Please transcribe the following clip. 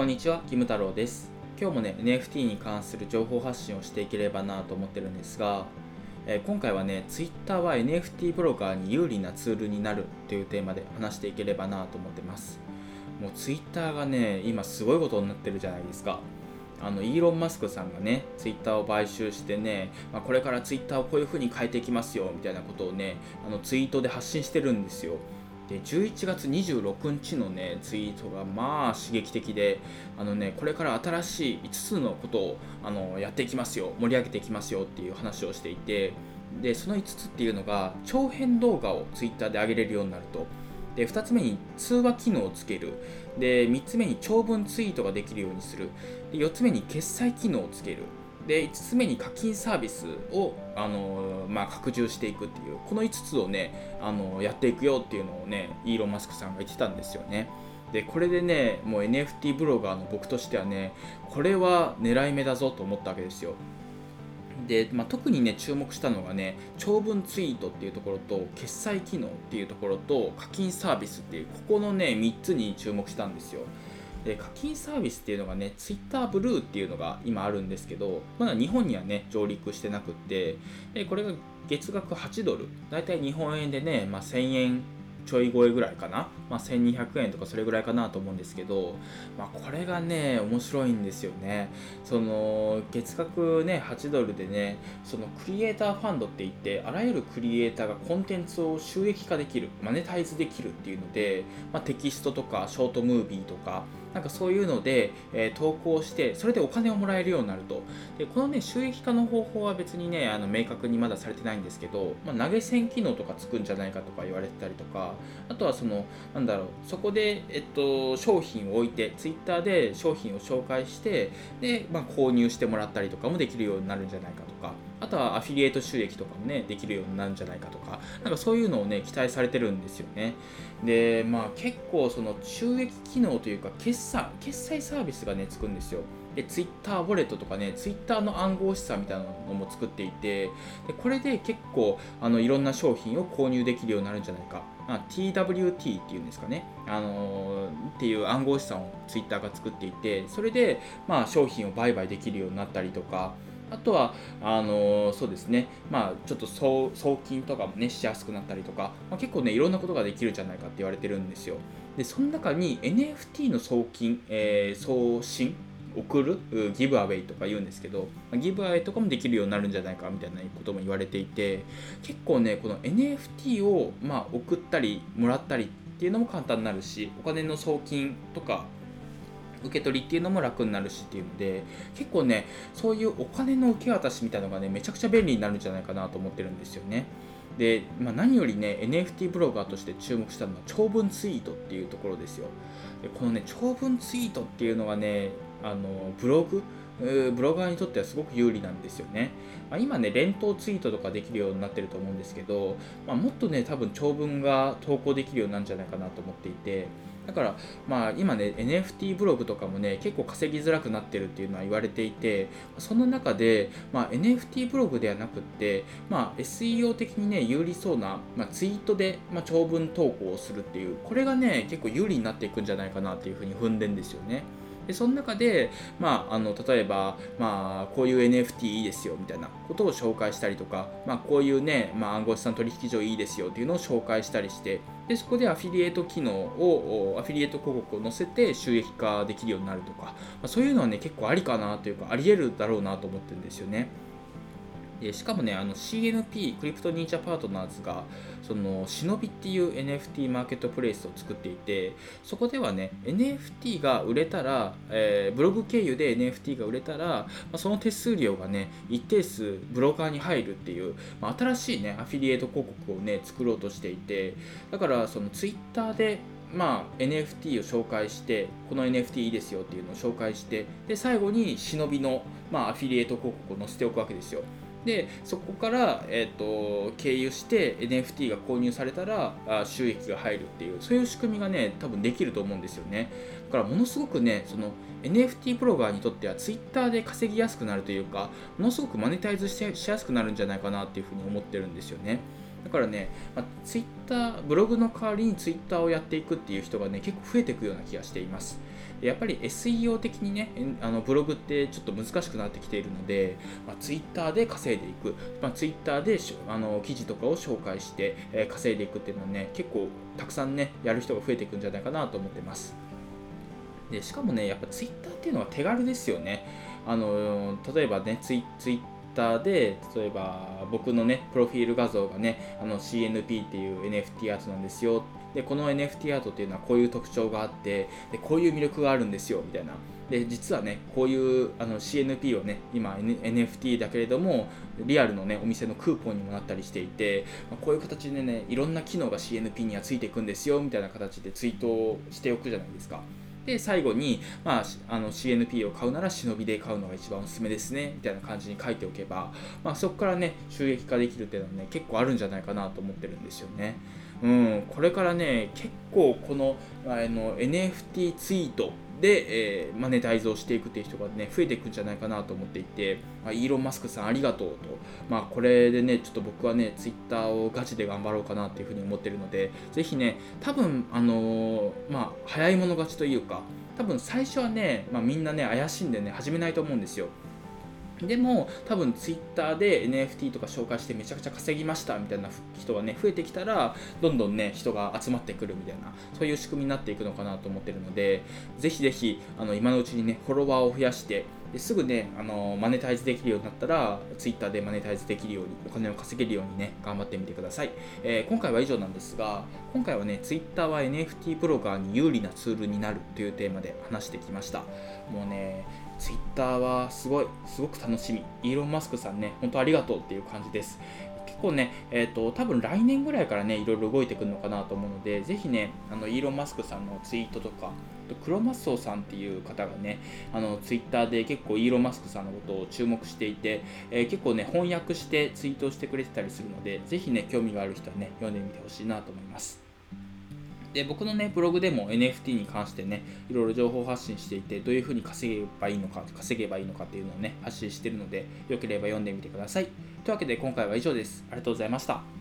こんにちは、キム太郎です。今日もね、NFT に関する情報発信をしていければなと思ってるんですが、えー今回はね、Twitter は NFT ブロガーに有利なツールになるというテーマで話していければなと思ってます。もう Twitter がね、今すごいことになってるじゃないですか。あのイーロン・マスクさんがね、ツイッターを買収してね、まあ、これからツイッターをこういう風に変えていきますよみたいなことをね、あのツイートで発信してるんですよ。で11月26日のねツイートがまあ刺激的であのねこれから新しい5つのことをあのやっていきますよ盛り上げていきますよっていう話をしていてでその5つっていうのが長編動画をツイッターで上げれるようになると。で2つ目に通話機能をつける。で3つ目に長文ツイートができるようにする。で4つ目に決済機能をつける。で5つ目に課金サービスをあの、まあ、拡充していくっていうこの5つをねあのやっていくよっていうのをねイーロン・マスクさんが言ってたんですよね。でこれでねもう NFT ブロガーの僕としてはねこれは狙い目だぞと思ったわけですよ。で、まあ、特にね注目したのがね長文ツイートっていうところと決済機能っていうところと課金サービスっていうここのね3つに注目したんですよ。で課金サービスっていうのがね Twitter ブルーっていうのが今あるんですけどまだ日本にはね上陸してなくってでこれが月額8ドル。大体日本円でね、まあ、1000円ちょい超えぐらいかな、まあ、1200円とかそれぐらいかなと思うんですけど、まあ、これがね面白いんですよね。その月額ね8ドルでねそのクリエイターファンドって言ってあらゆるクリエイターがコンテンツを収益化できるマネタイズできるっていうので、まあ、テキストとかショートムービーとかなんかそういうので、えー投稿してそれでお金をもらえるようになると。でこのね収益化の方法は別にねあの明確にまだされてないんですけど、まあ、投げ銭機能とかつくんじゃないかとか言われてたりとかあとはそのなんだろうそこで、えっと、商品を置いてツイッターで商品を紹介してで、まあ、購入してもらったりとかもできるようになるんじゃないかとかあとはアフィリエイト収益とかもねできるようになるんじゃないかとかなんかそういうのをね期待されてるんですよね。でまあ結構その収益機能というか決済決済サービスがねつくんですよ。でツイッターウォレットとかねツイッターの暗号資産みたいなのも作っていてでこれで結構あのいろんな商品を購入できるようになるんじゃないか、あ、TWT っていうんですかね、あのーっていう暗号資産をツイッターが作っていてそれで、まあ、商品を売買できるようになったりとか。あとはあのーそうですね、まあ、ちょっと送送金とかも、ね、しやすくなったりとか、まあ、結構ねいろんなことができるんじゃないかって言われてるんですよ。でその中に NFT の送金、えー送信送る？ギブアウェイとか言うんですけどまギブアウェイとかもできるようになるんじゃないかみたいなことも言われていて結構ねこの NFT をまあ送ったりもらったりっていうのも簡単になるしお金の送金とか受け取りっていうのも楽になるしっていうので結構ねそういうお金の受け渡しみたいなのがねめちゃくちゃ便利になるんじゃないかなと思ってるんですよね。で、まあ、何よりね NFT ブロガーとして注目したのは長文ツイートっていうところですよ。でこのね長文ツイートっていうのがねあのブログブロガーにとってはすごく有利なんですよね、まあ、今ね連投ツイートとかできるようになってると思うんですけど、まあ、もっとね多分長文が投稿できるようなんじゃないかなと思っていてだからまあ今ね NFT ブログとかもね結構稼ぎづらくなってるっていうのは言われていてその中で、まあ、NFT ブログではなくって、まあ、SEO 的にね有利そうな、まあ、ツイートで、まあ、長文投稿をするっていうこれがね結構有利になっていくんじゃないかなっていうふうに踏んでんですよね。でその中で、まあ、あの例えば、まあ、こういう NFT いいですよみたいなことを紹介したりとか、まあ、こういうね、まあ、暗号資産取引所いいですよっていうのを紹介したりしてでそこでアフィリエイト機能をアフィリエイト広告を載せて収益化できるようになるとか、まあ、そういうのはね結構ありかなというかありえるだろうなと思ってるんですよね。でしかもねあの CNP クリプト忍者パートナーズがその忍びっていう NFT マーケットプレイスを作っていてそこではね NFT が売れたら、えーブログ経由で NFT が売れたら、まあ、その手数料がね一定数ブロガーに入るっていう、まあ、新しいねアフィリエイト広告をね作ろうとしていてだからその Twitter でまあ、NFT を紹介してこの NFT いいですよっていうのを紹介してで最後に忍びの、まあ、アフィリエイト広告を載せておくわけですよ。でそこから、えー、と経由して NFT が購入されたらあ収益が入るっていうそういう仕組みがね多分できると思うんですよね。だからものすごくねその NFT ブロガーにとっては Twitter で稼ぎやすくなるというかものすごくマネタイズししやすくなるんじゃないかなっていうふうに思ってるんですよね。だからね、まあ、ツイッターブログの代わりにツイッターをやっていくっていう人がね結構増えていくような気がしています。やっぱり SEO 的にねあのブログってちょっと難しくなってきているので、まあ、Twitter で稼いでいく、まあ、Twitter であの記事とかを紹介して、えー、稼いでいくっていうのはね結構たくさんねやる人が増えていくんじゃないかなと思ってます。でしかもねやっぱ Twitter っていうのは手軽ですよね。あの例えばねツイツイッターで例えば僕のねプロフィール画像がねあの CNP っていう NFT アートなんですよ。でこの NFT アートっていうのはこういう特徴があってでこういう魅力があるんですよみたいな。で実はねこういうあの CNP をね今、NFT だけれどもリアルのねお店のクーポンにもなったりしていて、ま、こういう形でねいろんな機能が CNP にはついていくんですよみたいな形でツイートをしておくじゃないですか。で最後に、まあ、あの CNP を買うなら忍びで買うのが一番おすすめですねみたいな感じに書いておけば、まあ、そこからね収益化できるっていうのはね結構あるんじゃないかなと思ってるんですよね。うん、これからね結構このあの NFT ツイートで、えー、マネタイズをしていくっていう人がね増えていくんじゃないかなと思っていて、まあ、イーロン・マスクさんありがとうと、まあ、これでねちょっと僕はねツイッターをガチで頑張ろうかなっていうふうに思ってるのでぜひね多分あのー、まあ早い者勝ちというか多分最初はね、まあ、みんなね怪しんでね始めないと思うんですよ。でも多分ツイッターで NFT とか紹介してめちゃくちゃ稼ぎましたみたいな人がね増えてきたらどんどんね人が集まってくるみたいなそういう仕組みになっていくのかなと思ってるのでぜひぜひあの今のうちにねフォロワーを増やしてですぐねあのマネタイズできるようになったらツイッターでマネタイズできるようにお金を稼げるようにね頑張ってみてください、えー、今回は以上なんですが今回はねツイッターは NFT ブロガーに有利なツールになるというテーマで話してきました。もうねツイッターはすごい、すごく楽しみ。イーロン・マスクさんね、本当ありがとうっていう感じです。結構ね、えっ、ー、と、多分来年ぐらいからね、いろいろ動いてくるのかなと思うので、ぜひね、あの、イーロン・マスクさんのツイートとか、クロマッソーさんっていう方がね、あの、ツイッターで結構イーロン・マスクさんのことを注目していて、えー、結構ね、翻訳してツイートしてくれてたりするので、ぜひね、興味がある人はね、読んでみてほしいなと思います。で僕のねブログでも NFT に関してねいろいろ情報発信していてどういうふうに稼げばいいのか稼げばいいのかっていうのをね発信してるのでよければ読んでみてください。というわけで今回は以上です。ありがとうございました。